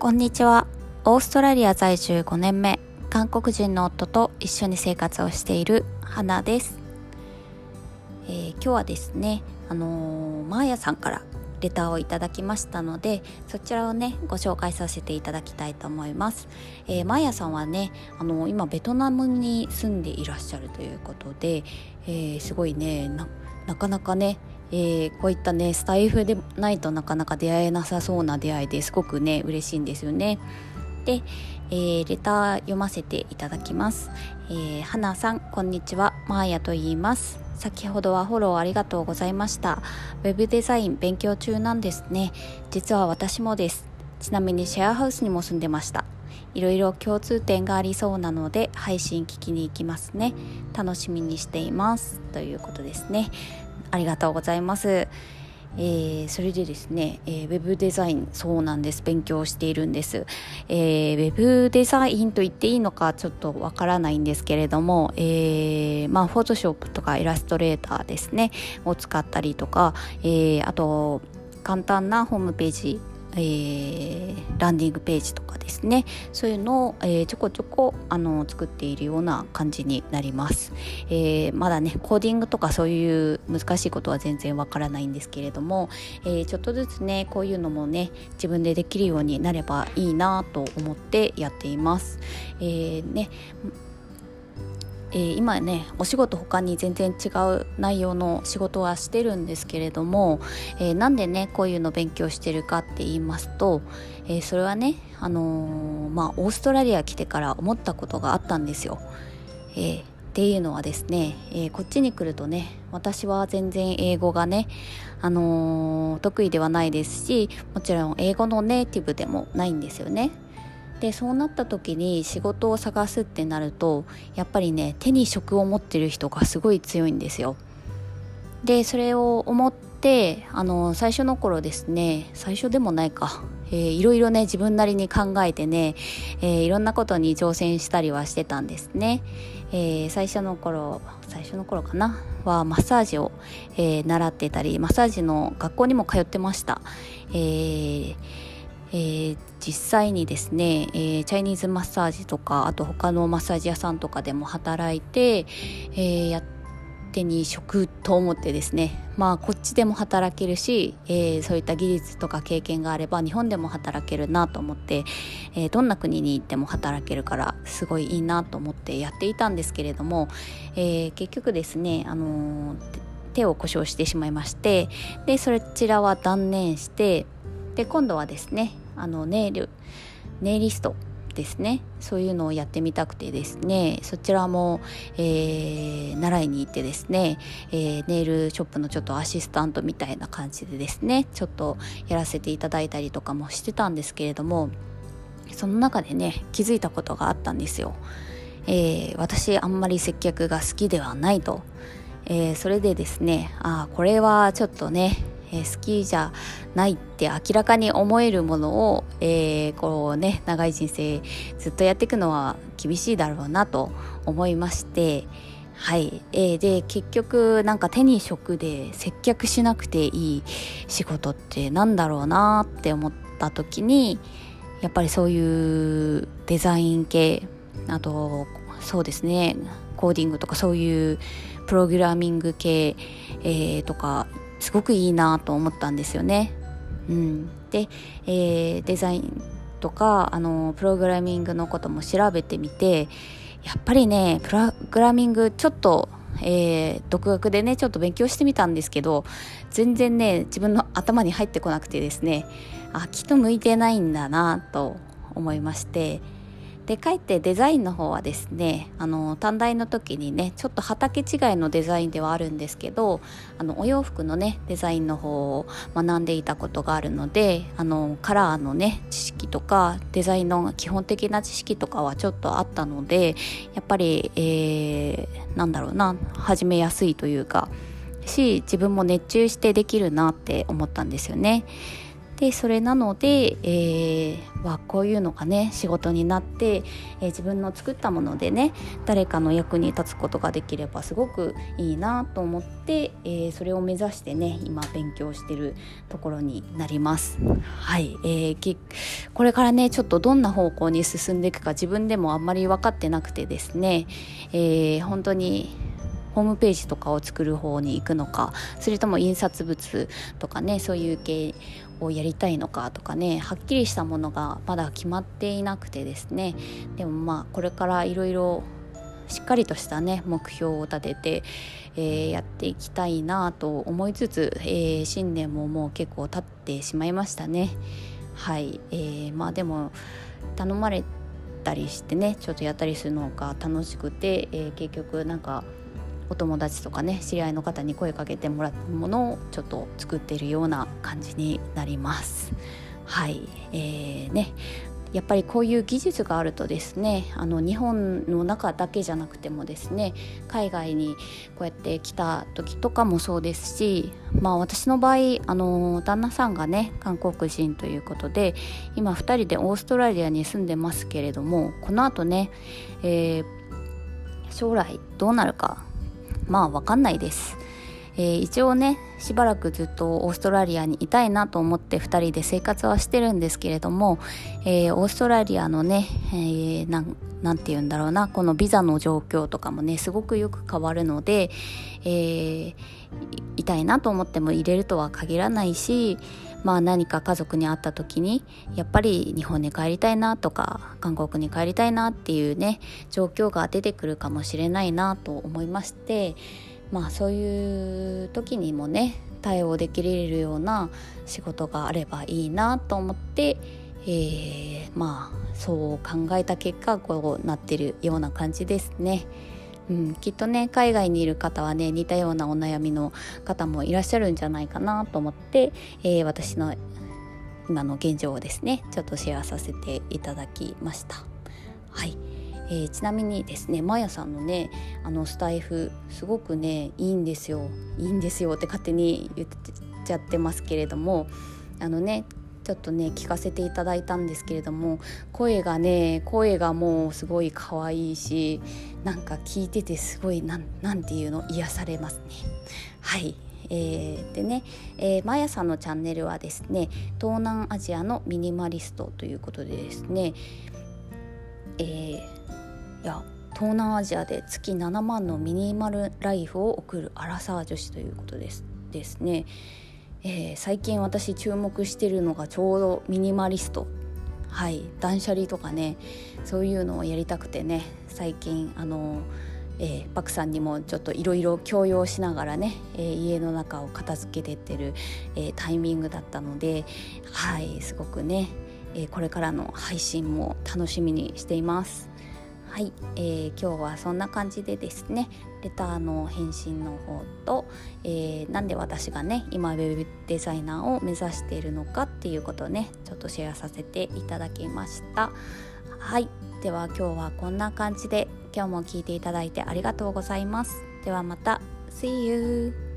こんにちは。オーストラリア在住5年目。韓国人の夫と一緒に生活をしている花です、えー、今日はですねあのー、マーヤさんからレターをいただきましたのでそちらをねご紹介させていただきたいと思います、えー、マーヤさんはねあの今ベトナムに住んでいらっしゃるということで、え、すごいねなかなかねえー、こういったねスタイフでないとなかなか出会えなさそうな出会いですごくね嬉しいんですよね。で、えー、レター読ませていただきます。えー、花さんこんにちはマーヤと言います。先ほどはフォローありがとうございました。ウェブデザイン勉強中なんですね。実は私もです。ちなみにシェアハウスにも住んでました。いろいろ共通点がありそうなので配信聞きに行きますね。楽しみにしています。ということですね。ありがとうございます。えー、それでですね、えー、ウェブデザインそうなんです勉強しているんです、えー、ウェブデザインと言っていいのかちょっとわからないんですけれども、えー、まあフォトショップとかイラストレーターですねを使ったりとか、えー、あと簡単なホームページえー、ランディングページとかですね。そういうのを、えー、ちょこちょこあの作っているような感じになります、えー、まだねコーディングとかそういう難しいことは全然わからないんですけれども、えちょっとずつねこういうのもね自分でできるようになればいいなと思ってやっています、えねえー、今ねお仕事他に全然違う内容の仕事はしてるんですけれども、えー、なんでねこういうの勉強してるかって言いますと、えー、それはねあのまあオーストラリア来てから思ったことがあったんですよ。えっていうのはですね、えこっちに来るとね私は全然英語がね、あの得意ではないですしもちろん英語のネイティブでもないんですよね。でそうなった時に仕事を探すってなるとやっぱりね手に職を持ってる人がすごい強いんですよ。でそれを思ってあの最初の頃ですね最初でもないか、えー、いろいろね自分なりに考えてね、えー、いろんなことに挑戦したりはしてたんですね。えー、最初の頃最初の頃かな？はマッサージを、えー、習ってたりマッサージの学校にも通ってました。えーえー、実際にですね、えー、チャイニーズマッサージとかあと他のマッサージ屋さんとかでも働いて、えー、や手に職と思ってですねまあこっちでも働けるし、えー、そういった技術とか経験があれば日本でも働けるなと思って、えー、どんな国に行っても働けるからすごいいいなと思ってやっていたんですけれども、えー、結局ですね、あの手を故障してしまいましてでそちらは断念してで今度はですねあのネイルネイリストですねそういうのをやってみたくてですねそちらも、えー、習いに行ってですね、えー、ネイルショップのちょっとアシスタントみたいな感じでですねちょっとやらせていただいたりとかもしてたんですけれどもその中でね気づいたことがあったんですよ。えー、私あんまり接客が好きではないと、えー、それでですねあこれはちょっとねえー、好きじゃないって明らかに思えるものを、えー、こうね長い人生ずっとやっていくのは厳しいだろうなと思いましてはい、えー、で結局なんか手に職で接客しなくていい仕事ってなんだろうなって思った時にやっぱりそういうデザイン系あとそうですねコーディングとかそういうプログラミング系、えー、とかすごくいいなと思ったんですよね。うん、で、えー、デザインとかあのプログラミングのことも調べてみてやっぱりねプログラミングちょっと、えー、独学でねちょっと勉強してみたんですけど全然ね自分の頭に入ってこなくてですねあきっと向いてないんだなと思いまして。でかえってデザインの方はですねあの短大の時にねちょっと畑違いのデザインではあるんですけどあのお洋服のねデザインの方を学んでいたことがあるのであのカラーのね知識とかデザインの基本的な知識とかはちょっとあったのでやっぱり、えー、なんだろうな始めやすいというかし自分も熱中してできるなって思ったんですよね。でそれなので、えー、はこういうのがね仕事になって、えー、自分の作ったものでね誰かの役に立つことができればすごくいいなと思って、えー、それを目指してね今勉強してるところになります。はい、えー、これからねちょっとどんな方向に進んでいくか自分でもあんまり分かってなくてですね、えー、本当にホームページとかを作る方に行くのかそれとも印刷物とかねそういう系をやりたいのかとかねはっきりしたものがまだ決まっていなくてですね。でもまあこれからいろいろしっかりとしたね目標を立てて、えー、やっていきたいなと思いつつ、えー、新年ももう結構経ってしまいましたね。はい、えー、まあでも頼まれたりしてねちょっとやったりするのが楽しくて、えー、結局なんかお友達とかね知り合いの方に声かけてもらったものをちょっと作っているような感じになります。はい、えー、ねやっぱりこういう技術があるとですねあの日本の中だけじゃなくてもですね海外にこうやって来た時とかもそうですしまあ私の場合あの旦那さんがね韓国人ということで今2人でオーストラリアに住んでますけれどもこのあとね、えー、将来どうなるかまあわかんないです。えー、一応ねしばらくずっとオーストラリアにいたいなと思って2人で生活はしてるんですけれども、えー、オーストラリアのね、えー、て言うんだろうなこのビザの状況とかもねすごくよく変わるので、えー、いたいなと思っても入れるとは限らないしまあ何か家族に会った時にやっぱり日本に帰りたいなとか韓国に帰りたいなっていうね状況が出てくるかもしれないなと思いましてまあそういう時にもね対応できれるような仕事があればいいなと思って、えー、まあそう考えた結果こうなってるような感じですね。うん、きっとね海外にいる方はね似たようなお悩みの方もいらっしゃるんじゃないかなと思って、えー、私の今の現状をですねちょっとシェアさせていただきました。はい、えー、ちなみにですねまやさんのねあのスタイフすごくねいいんですよ。いいんですよって勝手に言っちゃってますけれどもあのねちょっとね聞かせていただいたんですけれども声がね声がもうすごい可愛いしなんか聞いててすごいなんていうの癒されますね。はい。えー、でね、えー、マヤさんのチャンネルはですね東南アジアのミニマリストということでですね、えー、や東南アジアで月7万のミニマルライフを送るアラサー女子ということですですね。えー、最近私注目してるのがちょうどミニマリストはい断捨離とかねそういうのをやりたくてね最近あのえー、パクさんにもちょっといろいろ強要しながらね、えー、家の中を片付けてってる、えー、タイミングだったのではいすごくね、えこれからの配信も楽しみにしています。はい、えー、今日はそんな感じでですねレターの返信の方と、えー、なんで私がね今ウェブデザイナーを目指しているのかっていうことをねちょっとシェアさせていただきましたはいでは今日はこんな感じで今日も聞いていただいてありがとうございますではまた See you!